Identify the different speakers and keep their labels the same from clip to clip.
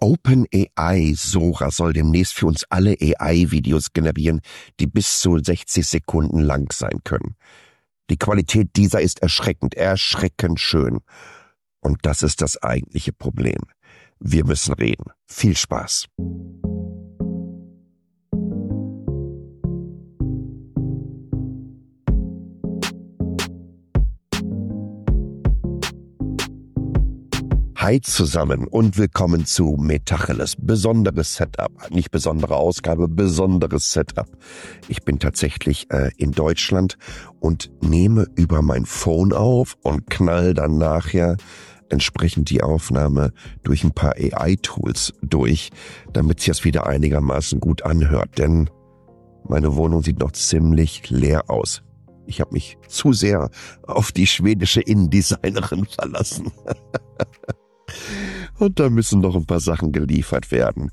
Speaker 1: OpenAI Sora soll demnächst für uns alle AI-Videos generieren, die bis zu 60 Sekunden lang sein können. Die Qualität dieser ist erschreckend, erschreckend schön. Und das ist das eigentliche Problem. Wir müssen reden. Viel Spaß. Hi zusammen und willkommen zu Metacheles. Besonderes Setup. Nicht besondere Ausgabe, besonderes Setup. Ich bin tatsächlich äh, in Deutschland und nehme über mein Phone auf und knall dann nachher entsprechend die Aufnahme durch ein paar AI-Tools durch, damit sich das wieder einigermaßen gut anhört. Denn meine Wohnung sieht noch ziemlich leer aus. Ich habe mich zu sehr auf die schwedische Innendesignerin verlassen. Und da müssen noch ein paar Sachen geliefert werden.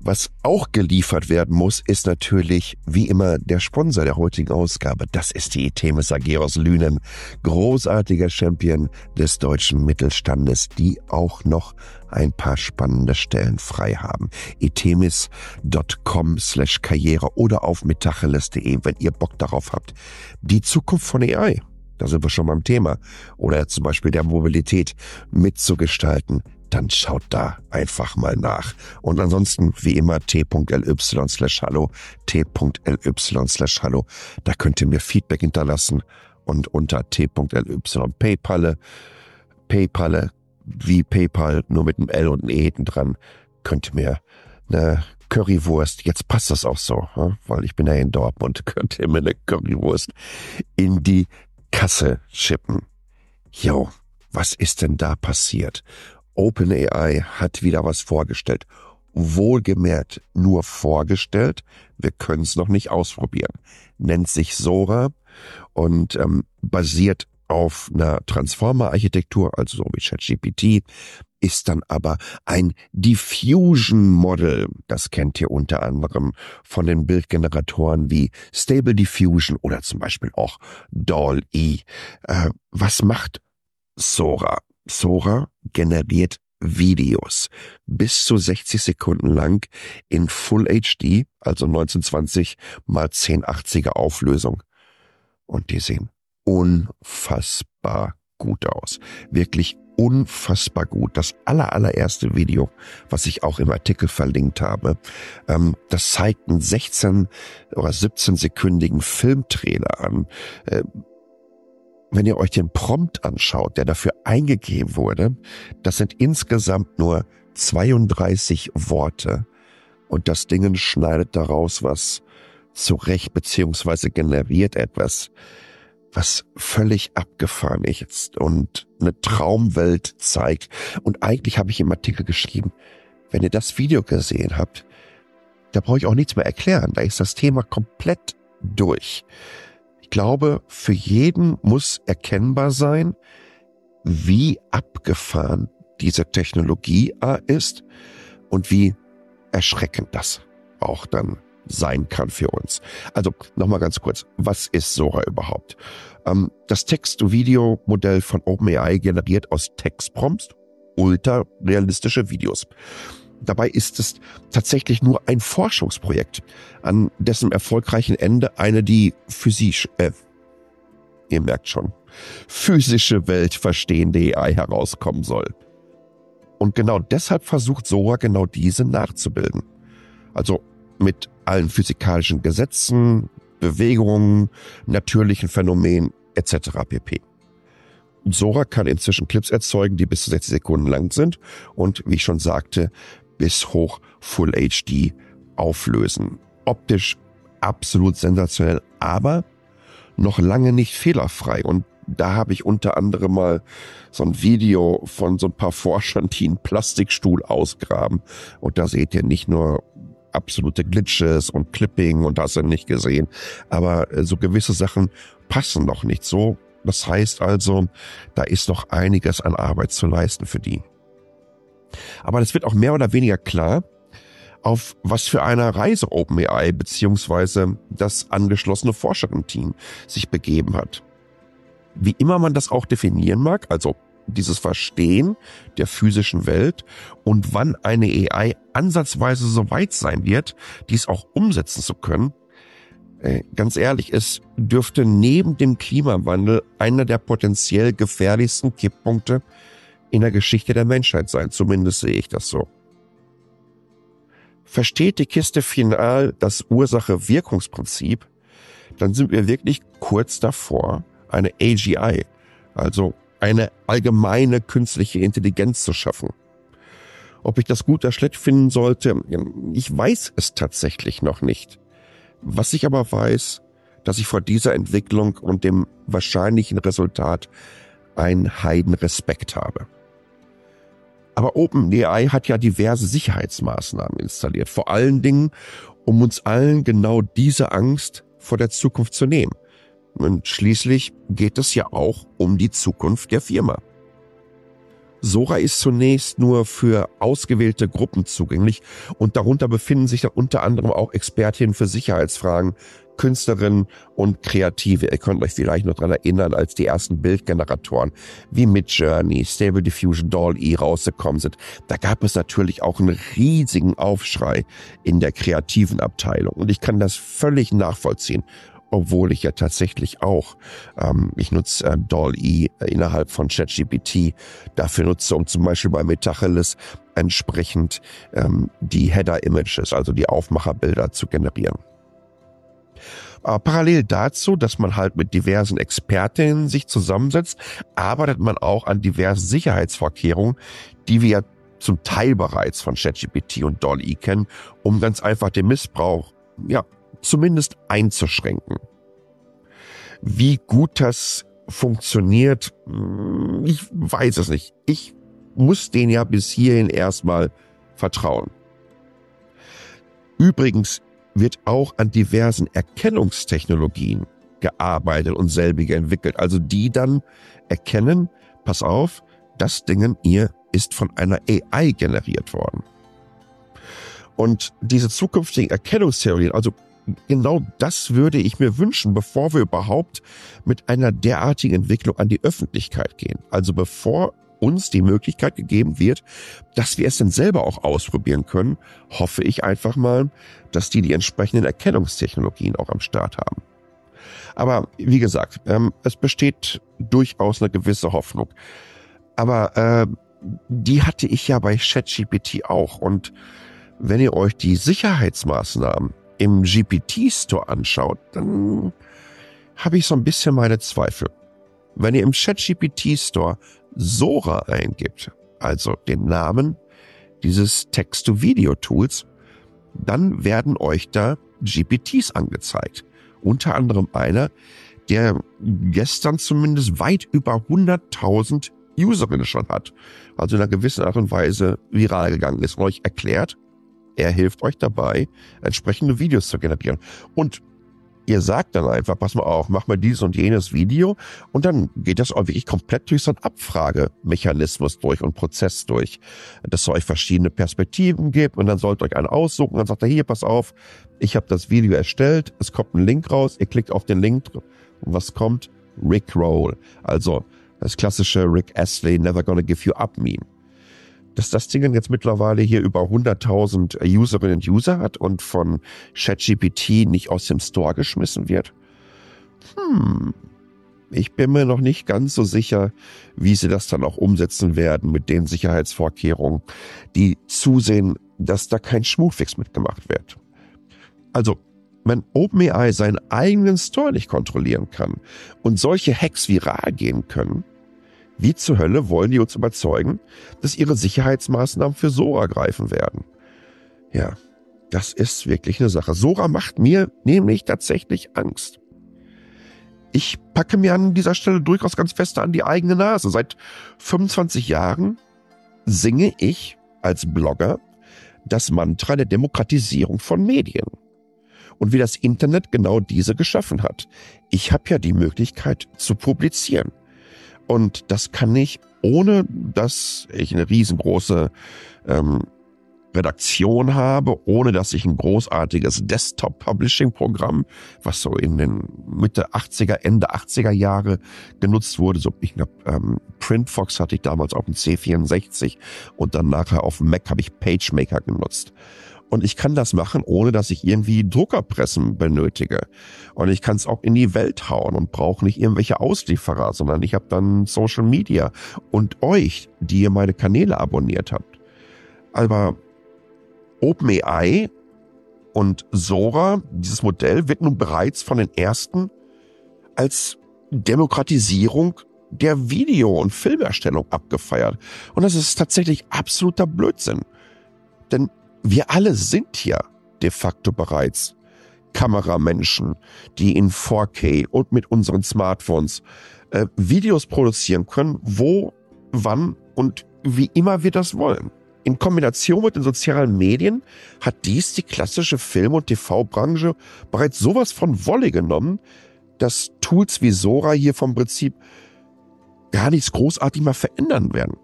Speaker 1: Was auch geliefert werden muss, ist natürlich wie immer der Sponsor der heutigen Ausgabe. Das ist die Itemis AG aus Lünen. Großartiger Champion des deutschen Mittelstandes, die auch noch ein paar spannende Stellen frei haben. itemis.com slash karriere oder auf metacheles.de, wenn ihr Bock darauf habt. Die Zukunft von AI da sind wir schon beim Thema, oder zum Beispiel der Mobilität mitzugestalten, dann schaut da einfach mal nach. Und ansonsten, wie immer, t.ly slash hallo, t.ly slash hallo. Da könnt ihr mir Feedback hinterlassen und unter t.ly PayPal, PayPal, wie PayPal, nur mit einem L und einem E hinten dran, könnt ihr mir eine Currywurst, jetzt passt das auch so, weil ich bin ja in Dortmund, könnt ihr mir eine Currywurst in die Kasse schippen. Jo, was ist denn da passiert? OpenAI hat wieder was vorgestellt. Wohlgemerkt nur vorgestellt. Wir können es noch nicht ausprobieren. Nennt sich Sora und ähm, basiert auf einer Transformer-Architektur, also so wie ChatGPT, ist dann aber ein Diffusion Model. Das kennt ihr unter anderem von den Bildgeneratoren wie Stable Diffusion oder zum Beispiel auch DAL-E. Äh, was macht Sora? Sora generiert Videos bis zu 60 Sekunden lang in Full HD, also 1920 mal 1080er Auflösung. Und die sehen unfassbar gut aus. Wirklich unfassbar gut. Das aller, allererste Video, was ich auch im Artikel verlinkt habe, ähm, das zeigt einen 16 oder 17 sekündigen Filmtrailer an. Äh, wenn ihr euch den Prompt anschaut, der dafür eingegeben wurde, das sind insgesamt nur 32 Worte und das Ding schneidet daraus was zurecht beziehungsweise generiert etwas, was völlig abgefahren ist und eine Traumwelt zeigt. Und eigentlich habe ich im Artikel geschrieben, wenn ihr das Video gesehen habt, da brauche ich auch nichts mehr erklären. Da ist das Thema komplett durch. Ich glaube, für jeden muss erkennbar sein, wie abgefahren diese Technologie ist und wie erschreckend das auch dann sein kann für uns. Also nochmal ganz kurz, was ist Sora überhaupt? Ähm, das Text-to-Video-Modell von OpenAI generiert aus Textprompts ultra realistische Videos. Dabei ist es tatsächlich nur ein Forschungsprojekt, an dessen erfolgreichen Ende eine die physisch, äh, ihr merkt schon, physische Welt verstehende AI herauskommen soll. Und genau deshalb versucht Sora genau diese nachzubilden. Also mit allen physikalischen Gesetzen, Bewegungen, natürlichen Phänomenen etc. pp. Sora kann inzwischen Clips erzeugen, die bis zu 60 Sekunden lang sind und, wie ich schon sagte, bis hoch Full HD auflösen. Optisch absolut sensationell, aber noch lange nicht fehlerfrei. Und da habe ich unter anderem mal so ein Video von so ein paar Forschern, die einen Plastikstuhl ausgraben. Und da seht ihr nicht nur absolute Glitches und Clipping und hast du nicht gesehen. Aber äh, so gewisse Sachen passen noch nicht so. Das heißt also, da ist noch einiges an Arbeit zu leisten für die. Aber es wird auch mehr oder weniger klar, auf was für einer Reise OpenAI beziehungsweise das angeschlossene Forscherenteam sich begeben hat. Wie immer man das auch definieren mag, also dieses Verstehen der physischen Welt und wann eine AI ansatzweise so weit sein wird, dies auch umsetzen zu können, äh, ganz ehrlich, es dürfte neben dem Klimawandel einer der potenziell gefährlichsten Kipppunkte in der Geschichte der Menschheit sein. Zumindest sehe ich das so. Versteht die Kiste final das Ursache-Wirkungsprinzip, dann sind wir wirklich kurz davor, eine AGI, also eine allgemeine künstliche Intelligenz zu schaffen. Ob ich das gut oder schlecht finden sollte, ich weiß es tatsächlich noch nicht. Was ich aber weiß, dass ich vor dieser Entwicklung und dem wahrscheinlichen Resultat einen Heidenrespekt habe. Aber OpenAI hat ja diverse Sicherheitsmaßnahmen installiert, vor allen Dingen, um uns allen genau diese Angst vor der Zukunft zu nehmen. Und schließlich geht es ja auch um die Zukunft der Firma. Sora ist zunächst nur für ausgewählte Gruppen zugänglich und darunter befinden sich dann unter anderem auch Expertinnen für Sicherheitsfragen, Künstlerinnen und Kreative. Ihr könnt euch vielleicht noch dran erinnern, als die ersten Bildgeneratoren wie Midjourney, Stable Diffusion, Doll-E rausgekommen sind. Da gab es natürlich auch einen riesigen Aufschrei in der kreativen Abteilung und ich kann das völlig nachvollziehen obwohl ich ja tatsächlich auch, ähm, ich nutze äh, DALL-E innerhalb von ChatGPT, dafür nutze, um zum Beispiel bei Metacheles entsprechend ähm, die Header-Images, also die Aufmacherbilder zu generieren. Äh, parallel dazu, dass man halt mit diversen Expertinnen sich zusammensetzt, arbeitet man auch an diversen Sicherheitsvorkehrungen, die wir zum Teil bereits von ChatGPT und DALL-E kennen, um ganz einfach den Missbrauch ja, zumindest einzuschränken. Wie gut das funktioniert, hm, ich weiß es nicht. Ich muss den ja bis hierhin erstmal vertrauen. Übrigens wird auch an diversen Erkennungstechnologien gearbeitet und selbige entwickelt. Also die dann erkennen, pass auf, das Ding hier ist von einer AI generiert worden. Und diese zukünftigen Erkennungstheorien, also genau das würde ich mir wünschen, bevor wir überhaupt mit einer derartigen Entwicklung an die Öffentlichkeit gehen. Also bevor uns die Möglichkeit gegeben wird, dass wir es dann selber auch ausprobieren können, hoffe ich einfach mal, dass die die entsprechenden Erkennungstechnologien auch am Start haben. Aber wie gesagt, ähm, es besteht durchaus eine gewisse Hoffnung. Aber äh, die hatte ich ja bei ChatGPT auch. Und wenn ihr euch die Sicherheitsmaßnahmen im GPT-Store anschaut, dann habe ich so ein bisschen meine Zweifel. Wenn ihr im Chat-GPT-Store Sora eingibt, also den Namen dieses Text-to-Video-Tools, dann werden euch da GPTs angezeigt. Unter anderem einer, der gestern zumindest weit über 100.000 Userinnen schon hat. Also in einer gewissen Art und Weise viral gegangen ist und euch erklärt, er hilft euch dabei, entsprechende Videos zu generieren. Und ihr sagt dann einfach, pass mal auf, mach mal dieses und jenes Video und dann geht das auch wirklich komplett durch so einen Abfragemechanismus durch und Prozess durch, dass es euch verschiedene Perspektiven gibt und dann sollt ihr euch einen aussuchen dann sagt er, hier, pass auf, ich habe das Video erstellt, es kommt ein Link raus, ihr klickt auf den Link und was kommt? Rick Roll, also das klassische Rick Astley Never Gonna Give You Up Meme dass das Ding jetzt mittlerweile hier über 100.000 Userinnen und User hat und von ChatGPT nicht aus dem Store geschmissen wird? Hm, ich bin mir noch nicht ganz so sicher, wie sie das dann auch umsetzen werden mit den Sicherheitsvorkehrungen, die zusehen, dass da kein Schmutfix mitgemacht wird. Also, wenn OpenAI seinen eigenen Store nicht kontrollieren kann und solche Hacks viral gehen können, wie zur Hölle wollen die uns überzeugen, dass ihre Sicherheitsmaßnahmen für Sora greifen werden? Ja, das ist wirklich eine Sache. Sora macht mir nämlich tatsächlich Angst. Ich packe mir an dieser Stelle durchaus ganz fest an die eigene Nase. Seit 25 Jahren singe ich als Blogger das Mantra der Demokratisierung von Medien. Und wie das Internet genau diese geschaffen hat. Ich habe ja die Möglichkeit zu publizieren. Und das kann ich, ohne dass ich eine riesengroße ähm, Redaktion habe, ohne dass ich ein großartiges Desktop-Publishing-Programm, was so in den Mitte 80er, Ende 80er Jahre genutzt wurde, so ich glaube, ähm, Printfox hatte ich damals auf dem C64 und dann nachher auf dem Mac habe ich PageMaker genutzt. Und ich kann das machen, ohne dass ich irgendwie Druckerpressen benötige. Und ich kann es auch in die Welt hauen und brauche nicht irgendwelche Auslieferer, sondern ich habe dann Social Media und euch, die ihr meine Kanäle abonniert habt. Aber OpenAI und Sora, dieses Modell, wird nun bereits von den ersten als Demokratisierung der Video- und Filmerstellung abgefeiert. Und das ist tatsächlich absoluter Blödsinn. Denn wir alle sind hier de facto bereits Kameramenschen, die in 4K und mit unseren Smartphones äh, Videos produzieren können, wo, wann und wie immer wir das wollen. In Kombination mit den sozialen Medien hat dies die klassische Film- und TV-Branche bereits sowas von Wolle genommen, dass Tools wie Sora hier vom Prinzip gar nichts großartig mehr verändern werden.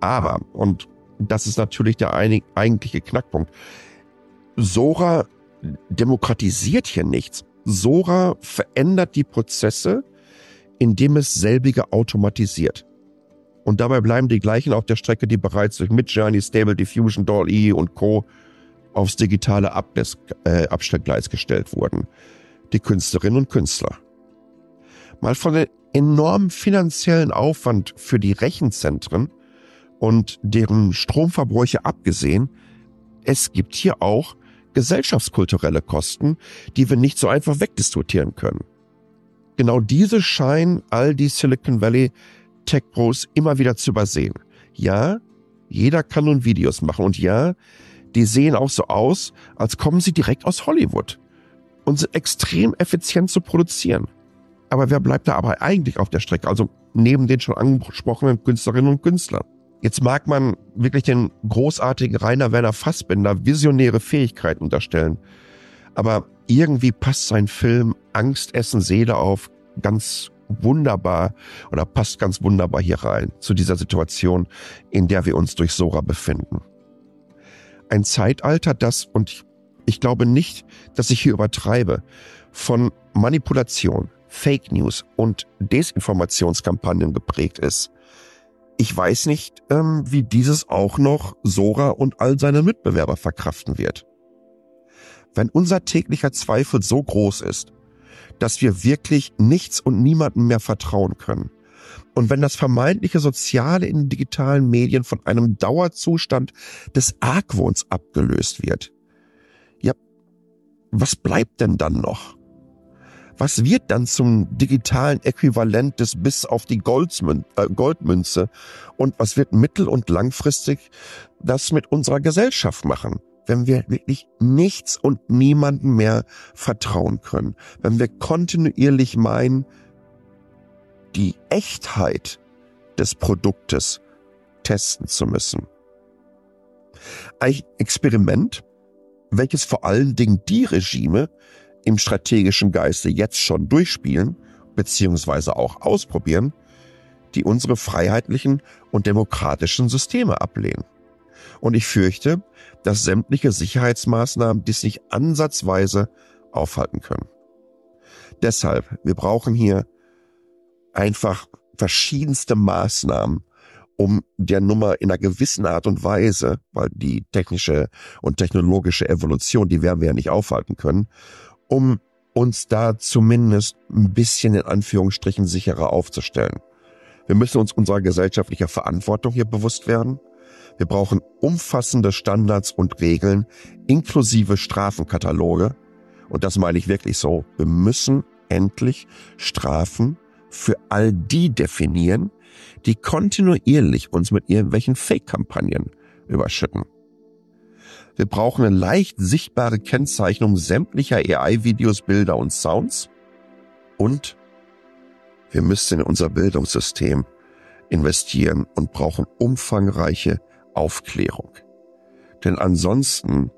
Speaker 1: Aber, und das ist natürlich der eigentliche Knackpunkt. Sora demokratisiert hier nichts. Sora verändert die Prozesse, indem es selbige automatisiert. Und dabei bleiben die gleichen auf der Strecke, die bereits durch Midjourney, Stable Diffusion, DALL-E und Co. aufs digitale Abdes äh, Abstellgleis gestellt wurden. Die Künstlerinnen und Künstler. Mal von dem enormen finanziellen Aufwand für die Rechenzentren und deren Stromverbräuche abgesehen, es gibt hier auch gesellschaftskulturelle Kosten, die wir nicht so einfach wegdiskutieren können. Genau diese scheinen all die Silicon Valley Tech Pros immer wieder zu übersehen. Ja, jeder kann nun Videos machen und ja, die sehen auch so aus, als kommen sie direkt aus Hollywood und sind extrem effizient zu produzieren. Aber wer bleibt da aber eigentlich auf der Strecke? Also neben den schon angesprochenen Künstlerinnen und Künstlern. Jetzt mag man wirklich den großartigen Rainer Werner Fassbinder visionäre Fähigkeiten unterstellen. Aber irgendwie passt sein Film Angst, Essen, Seele auf ganz wunderbar oder passt ganz wunderbar hier rein zu dieser Situation, in der wir uns durch Sora befinden. Ein Zeitalter, das, und ich, ich glaube nicht, dass ich hier übertreibe, von Manipulation, Fake News und Desinformationskampagnen geprägt ist. Ich weiß nicht, ähm, wie dieses auch noch Sora und all seine Mitbewerber verkraften wird. Wenn unser täglicher Zweifel so groß ist, dass wir wirklich nichts und niemandem mehr vertrauen können, und wenn das vermeintliche Soziale in digitalen Medien von einem Dauerzustand des Argwohns abgelöst wird, ja, was bleibt denn dann noch? Was wird dann zum digitalen Äquivalent des Biss auf die Goldmün äh, Goldmünze? Und was wird mittel- und langfristig das mit unserer Gesellschaft machen? Wenn wir wirklich nichts und niemanden mehr vertrauen können. Wenn wir kontinuierlich meinen, die Echtheit des Produktes testen zu müssen. Ein Experiment, welches vor allen Dingen die Regime, im strategischen Geiste jetzt schon durchspielen beziehungsweise auch ausprobieren, die unsere freiheitlichen und demokratischen Systeme ablehnen. Und ich fürchte, dass sämtliche Sicherheitsmaßnahmen dies nicht ansatzweise aufhalten können. Deshalb, wir brauchen hier einfach verschiedenste Maßnahmen, um der Nummer in einer gewissen Art und Weise, weil die technische und technologische Evolution, die werden wir ja nicht aufhalten können, um uns da zumindest ein bisschen in Anführungsstrichen sicherer aufzustellen. Wir müssen uns unserer gesellschaftlicher Verantwortung hier bewusst werden. Wir brauchen umfassende Standards und Regeln inklusive Strafenkataloge. Und das meine ich wirklich so. Wir müssen endlich Strafen für all die definieren, die kontinuierlich uns mit irgendwelchen Fake-Kampagnen überschütten. Wir brauchen eine leicht sichtbare Kennzeichnung sämtlicher AI-Videos, Bilder und Sounds. Und wir müssen in unser Bildungssystem investieren und brauchen umfangreiche Aufklärung. Denn ansonsten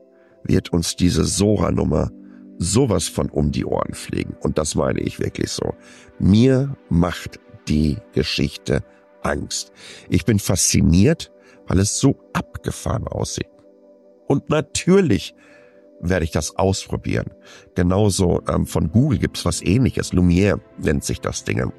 Speaker 1: wird uns diese Sora-Nummer sowas von um die Ohren fliegen. Und das meine ich wirklich so. Mir macht die Geschichte Angst. Ich bin fasziniert, weil es so abgefahren aussieht. Und natürlich werde ich das ausprobieren. Genauso ähm, von Google gibt's was ähnliches. Lumiere nennt sich das Ding.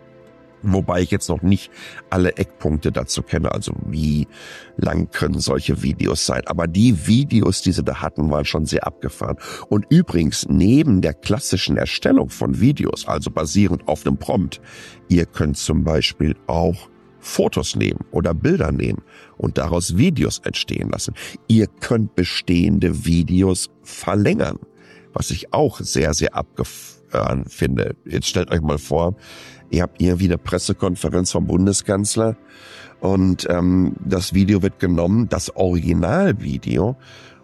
Speaker 1: Wobei ich jetzt noch nicht alle Eckpunkte dazu kenne, also wie lang können solche Videos sein. Aber die Videos, die sie da hatten, waren schon sehr abgefahren. Und übrigens, neben der klassischen Erstellung von Videos, also basierend auf einem Prompt, ihr könnt zum Beispiel auch Fotos nehmen oder Bilder nehmen und daraus Videos entstehen lassen. Ihr könnt bestehende Videos verlängern, was ich auch sehr, sehr abgefahren finde. Jetzt stellt euch mal vor, ihr habt irgendwie eine Pressekonferenz vom Bundeskanzler und ähm, das Video wird genommen, das Originalvideo,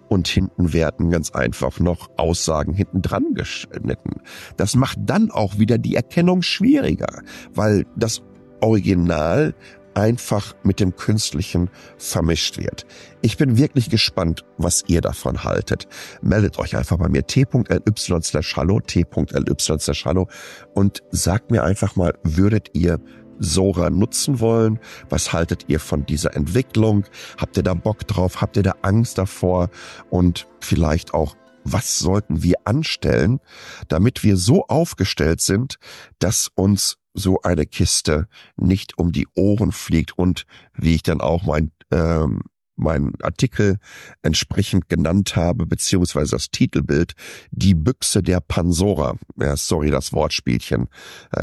Speaker 1: und hinten werden ganz einfach noch Aussagen hinten dran geschnitten. Das macht dann auch wieder die Erkennung schwieriger, weil das Original einfach mit dem Künstlichen vermischt wird. Ich bin wirklich gespannt, was ihr davon haltet. Meldet euch einfach bei mir t.ly slash hallo, t.ly slash hallo und sagt mir einfach mal, würdet ihr Sora nutzen wollen? Was haltet ihr von dieser Entwicklung? Habt ihr da Bock drauf? Habt ihr da Angst davor? Und vielleicht auch, was sollten wir anstellen, damit wir so aufgestellt sind, dass uns so eine Kiste nicht um die Ohren fliegt und wie ich dann auch mein ähm, meinen Artikel entsprechend genannt habe, beziehungsweise das Titelbild, die Büchse der Pansora. Ja, sorry, das Wortspielchen.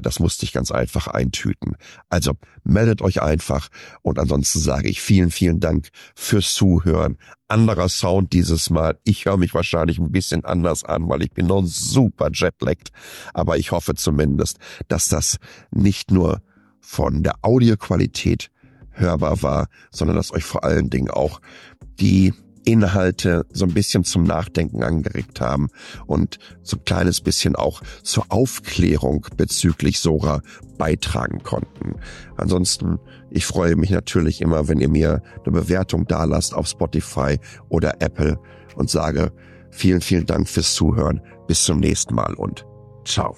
Speaker 1: Das musste ich ganz einfach eintüten. Also meldet euch einfach und ansonsten sage ich vielen, vielen Dank fürs Zuhören. Anderer Sound dieses Mal. Ich höre mich wahrscheinlich ein bisschen anders an, weil ich bin noch super jetlagged. Aber ich hoffe zumindest, dass das nicht nur von der Audioqualität hörbar war, sondern dass euch vor allen Dingen auch die Inhalte so ein bisschen zum Nachdenken angeregt haben und so ein kleines bisschen auch zur Aufklärung bezüglich Sora beitragen konnten. Ansonsten, ich freue mich natürlich immer, wenn ihr mir eine Bewertung dalasst auf Spotify oder Apple und sage vielen, vielen Dank fürs Zuhören. Bis zum nächsten Mal und ciao.